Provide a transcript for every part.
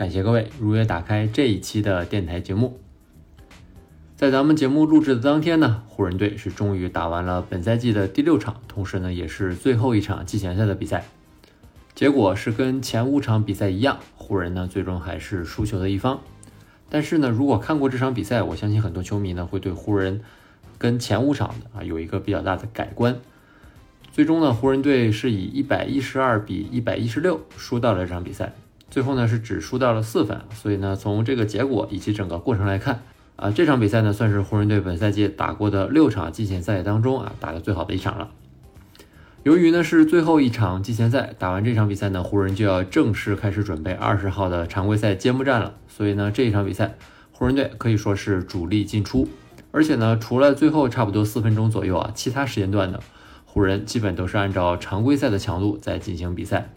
感谢各位如约打开这一期的电台节目。在咱们节目录制的当天呢，湖人队是终于打完了本赛季的第六场，同时呢也是最后一场季前赛的比赛。结果是跟前五场比赛一样，湖人呢最终还是输球的一方。但是呢，如果看过这场比赛，我相信很多球迷呢会对湖人跟前五场的啊有一个比较大的改观。最终呢，湖人队是以一百一十二比一百一十六输到了这场比赛，最后呢是只输到了四分，所以呢从这个结果以及整个过程来看，啊这场比赛呢算是湖人队本赛季打过的六场季前赛当中啊打的最好的一场了。由于呢是最后一场季前赛，打完这场比赛呢，湖人就要正式开始准备二十号的常规赛揭幕战了，所以呢这一场比赛，湖人队可以说是主力进出，而且呢除了最后差不多四分钟左右啊，其他时间段呢。湖人基本都是按照常规赛的强度在进行比赛，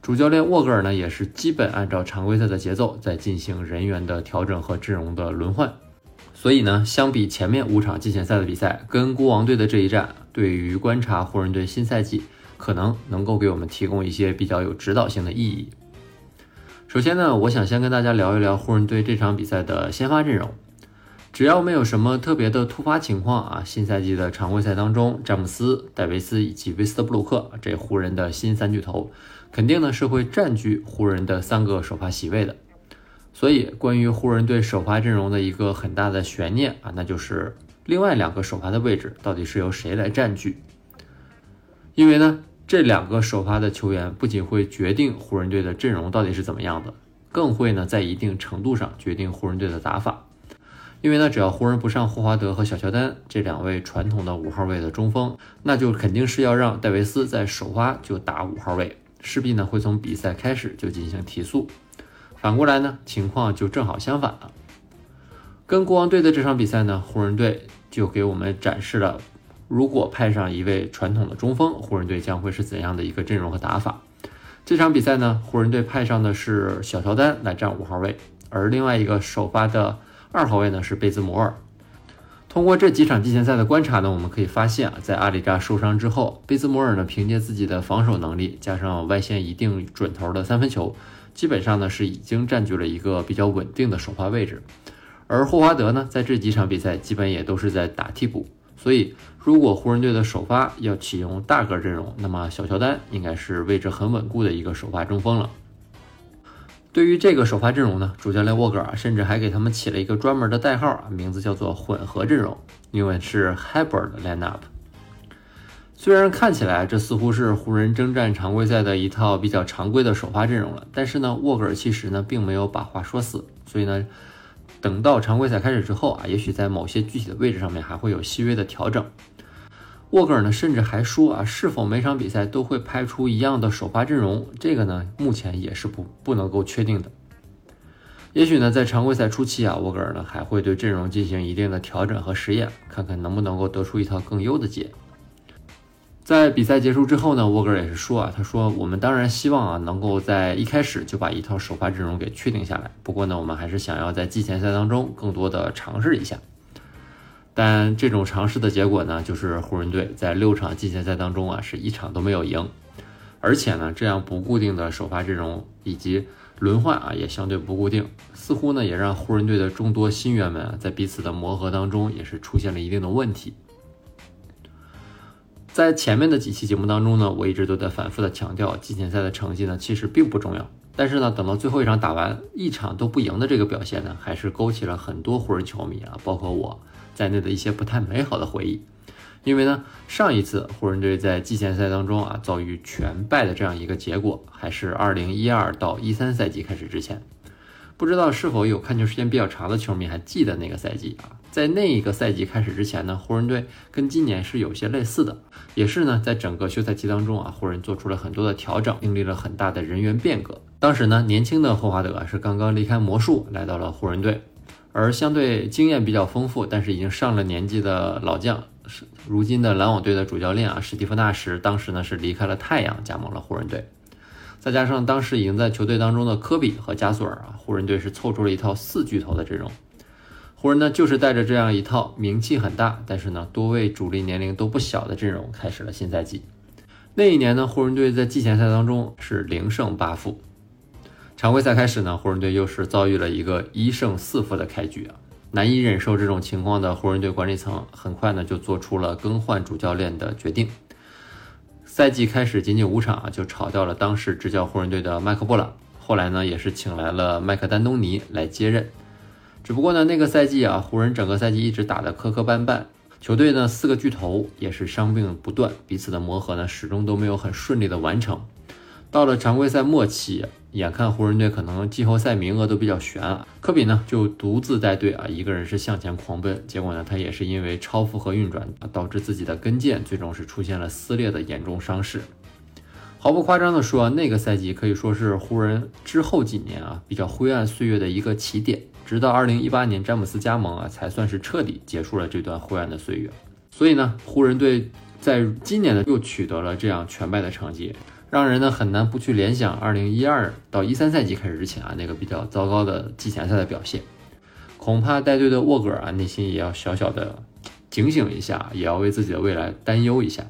主教练沃格尔呢也是基本按照常规赛的节奏在进行人员的调整和阵容的轮换。所以呢，相比前面五场季前赛的比赛，跟国王队的这一战，对于观察湖人队新赛季可能能够给我们提供一些比较有指导性的意义。首先呢，我想先跟大家聊一聊湖人队这场比赛的先发阵容。只要没有什么特别的突发情况啊，新赛季的常规赛当中，詹姆斯、戴维斯以及威斯特布鲁克这湖人的新三巨头，肯定呢是会占据湖人的三个首发席位的。所以，关于湖人队首发阵容的一个很大的悬念啊，那就是另外两个首发的位置到底是由谁来占据？因为呢，这两个首发的球员不仅会决定湖人队的阵容到底是怎么样的，更会呢在一定程度上决定湖人队的打法。因为呢，只要湖人不上霍华德和小乔丹这两位传统的五号位的中锋，那就肯定是要让戴维斯在首发就打五号位，势必呢会从比赛开始就进行提速。反过来呢，情况就正好相反了。跟国王队的这场比赛呢，湖人队就给我们展示了，如果派上一位传统的中锋，湖人队将会是怎样的一个阵容和打法。这场比赛呢，湖人队派上的是小乔丹来占五号位，而另外一个首发的。二号位呢是贝兹摩尔。通过这几场季前赛的观察呢，我们可以发现啊，在阿里扎受伤之后，贝兹摩尔呢凭借自己的防守能力，加上外线一定准头的三分球，基本上呢是已经占据了一个比较稳定的首发位置。而霍华德呢，在这几场比赛基本也都是在打替补。所以，如果湖人队的首发要启用大个阵容，那么小乔丹应该是位置很稳固的一个首发中锋了。对于这个首发阵容呢，主教练沃格尔甚至还给他们起了一个专门的代号啊，名字叫做混合阵容，英文是 Hybrid Lineup。虽然看起来这似乎是湖人征战常规赛的一套比较常规的首发阵容了，但是呢，沃格尔其实呢并没有把话说死，所以呢，等到常规赛开始之后啊，也许在某些具体的位置上面还会有细微的调整。沃格尔呢，甚至还说啊，是否每场比赛都会派出一样的首发阵容？这个呢，目前也是不不能够确定的。也许呢，在常规赛初期啊，沃格尔呢还会对阵容进行一定的调整和实验，看看能不能够得出一套更优的解。在比赛结束之后呢，沃格尔也是说啊，他说我们当然希望啊，能够在一开始就把一套首发阵容给确定下来。不过呢，我们还是想要在季前赛当中更多的尝试一下。但这种尝试的结果呢，就是湖人队在六场季前赛当中啊，是一场都没有赢，而且呢，这样不固定的首发阵容以及轮换啊，也相对不固定，似乎呢，也让湖人队的众多新员们啊，在彼此的磨合当中也是出现了一定的问题。在前面的几期节目当中呢，我一直都在反复的强调，季前赛的成绩呢，其实并不重要。但是呢，等到最后一场打完，一场都不赢的这个表现呢，还是勾起了很多湖人球迷啊，包括我。在内的一些不太美好的回忆，因为呢，上一次湖人队在季前赛当中啊遭遇全败的这样一个结果，还是二零一二到一三赛季开始之前。不知道是否有看球时间比较长的球迷还记得那个赛季啊？在那一个赛季开始之前呢，湖人队跟今年是有些类似的，也是呢，在整个休赛期当中啊，湖人做出了很多的调整，经历了很大的人员变革。当时呢，年轻的霍华德是刚刚离开魔术，来到了湖人队，而相对经验比较丰富，但是已经上了年纪的老将，是如今的篮网队的主教练啊，史蒂夫纳什，当时呢是离开了太阳，加盟了湖人队。再加上当时已经在球队当中的科比和加索尔啊，湖人队是凑出了一套四巨头的阵容。湖人呢，就是带着这样一套名气很大，但是呢，多位主力年龄都不小的阵容，开始了新赛季。那一年呢，湖人队在季前赛当中是零胜八负。常规赛开始呢，湖人队又是遭遇了一个一胜四负的开局啊，难以忍受这种情况的湖人队管理层很快呢就做出了更换主教练的决定。赛季开始仅仅五场啊，就炒掉了当时执教湖人队的麦克布朗，后来呢也是请来了麦克丹东尼来接任。只不过呢，那个赛季啊，湖人整个赛季一直打得磕磕绊绊，球队呢四个巨头也是伤病不断，彼此的磨合呢始终都没有很顺利的完成。到了常规赛末期，眼看湖人队可能季后赛名额都比较悬啊，科比呢就独自带队啊，一个人是向前狂奔。结果呢，他也是因为超负荷运转，导致自己的跟腱最终是出现了撕裂的严重伤势。毫不夸张的说，那个赛季可以说是湖人之后几年啊比较灰暗岁月的一个起点。直到二零一八年詹姆斯加盟啊，才算是彻底结束了这段灰暗的岁月。所以呢，湖人队在今年呢又取得了这样全败的成绩。让人呢很难不去联想二零一二到一三赛季开始之前啊那个比较糟糕的季前赛的表现，恐怕带队的沃格尔啊内心也要小小的警醒一下，也要为自己的未来担忧一下。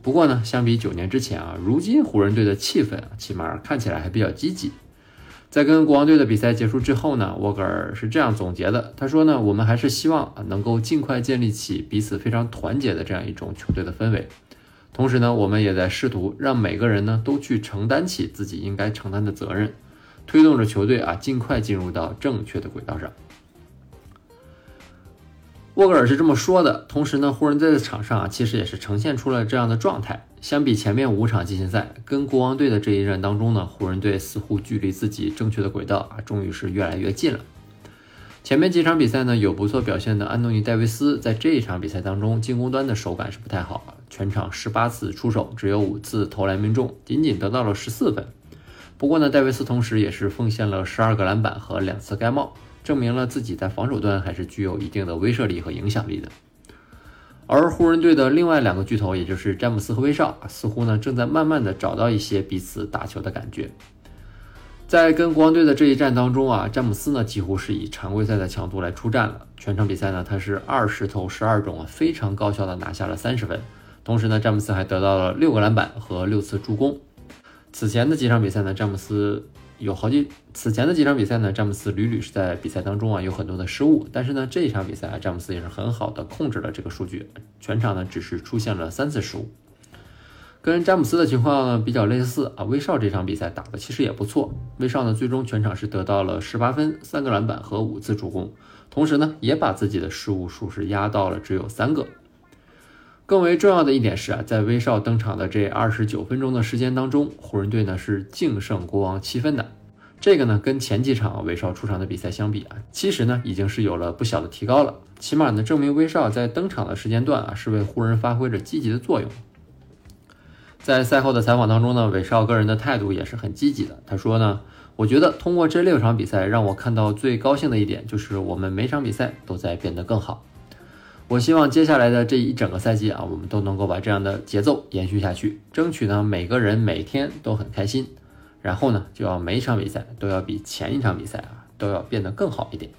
不过呢，相比九年之前啊，如今湖人队的气氛啊起码看起来还比较积极。在跟国王队的比赛结束之后呢，沃格尔是这样总结的，他说呢，我们还是希望能够尽快建立起彼此非常团结的这样一种球队的氛围。同时呢，我们也在试图让每个人呢都去承担起自己应该承担的责任，推动着球队啊尽快进入到正确的轨道上。沃格尔是这么说的。同时呢，湖人在场上啊其实也是呈现出了这样的状态。相比前面五场季前赛，跟国王队的这一战当中呢，湖人队似乎距离自己正确的轨道啊终于是越来越近了。前面几场比赛呢，有不错表现的安东尼戴维斯，在这一场比赛当中进攻端的手感是不太好。全场十八次出手，只有五次投篮命中，仅仅得到了十四分。不过呢，戴维斯同时也是奉献了十二个篮板和两次盖帽，证明了自己在防守端还是具有一定的威慑力和影响力的。而湖人队的另外两个巨头，也就是詹姆斯和威少，似乎呢正在慢慢的找到一些彼此打球的感觉。在跟国王队的这一战当中啊，詹姆斯呢几乎是以常规赛的强度来出战了。全场比赛呢，他是二十投十二中啊，非常高效的拿下了三十分。同时呢，詹姆斯还得到了六个篮板和六次助攻。此前的几场比赛呢，詹姆斯有好几此前的几场比赛呢，詹姆斯屡屡是在比赛当中啊有很多的失误。但是呢，这一场比赛啊，詹姆斯也是很好的控制了这个数据，全场呢只是出现了三次失误。跟詹姆斯的情况呢比较类似啊，威少这场比赛打的其实也不错。威少呢，最终全场是得到了十八分、三个篮板和五次助攻，同时呢，也把自己的失误数是压到了只有三个。更为重要的一点是啊，在威少登场的这二十九分钟的时间当中，湖人队呢是净胜国王七分的。这个呢，跟前几场威少出场的比赛相比啊，其实呢已经是有了不小的提高了。起码呢，证明威少在登场的时间段啊，是为湖人发挥着积极的作用。在赛后的采访当中呢，韦少个人的态度也是很积极的。他说呢，我觉得通过这六场比赛，让我看到最高兴的一点就是我们每场比赛都在变得更好。我希望接下来的这一整个赛季啊，我们都能够把这样的节奏延续下去，争取呢每个人每天都很开心。然后呢，就要每一场比赛都要比前一场比赛啊都要变得更好一点。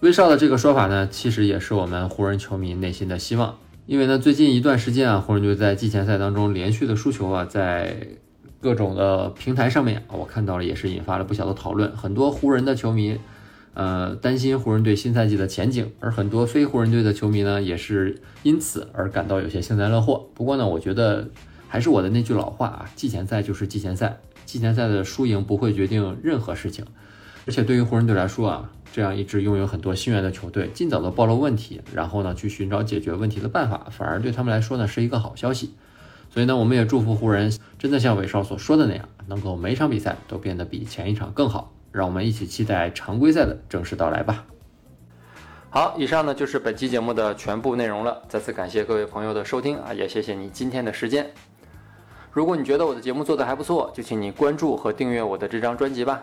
威少的这个说法呢，其实也是我们湖人球迷内心的希望。因为呢，最近一段时间啊，湖人队在季前赛当中连续的输球啊，在各种的平台上面，我看到了也是引发了不小的讨论。很多湖人的球迷，呃，担心湖人队新赛季的前景，而很多非湖人队的球迷呢，也是因此而感到有些幸灾乐祸。不过呢，我觉得还是我的那句老话啊，季前赛就是季前赛，季前赛的输赢不会决定任何事情。而且对于湖人队来说啊，这样一支拥有很多新援的球队，尽早的暴露问题，然后呢去寻找解决问题的办法，反而对他们来说呢是一个好消息。所以呢，我们也祝福湖人真的像韦少所说的那样，能够每场比赛都变得比前一场更好。让我们一起期待常规赛的正式到来吧。好，以上呢就是本期节目的全部内容了。再次感谢各位朋友的收听啊，也谢谢你今天的时间。如果你觉得我的节目做得还不错，就请你关注和订阅我的这张专辑吧。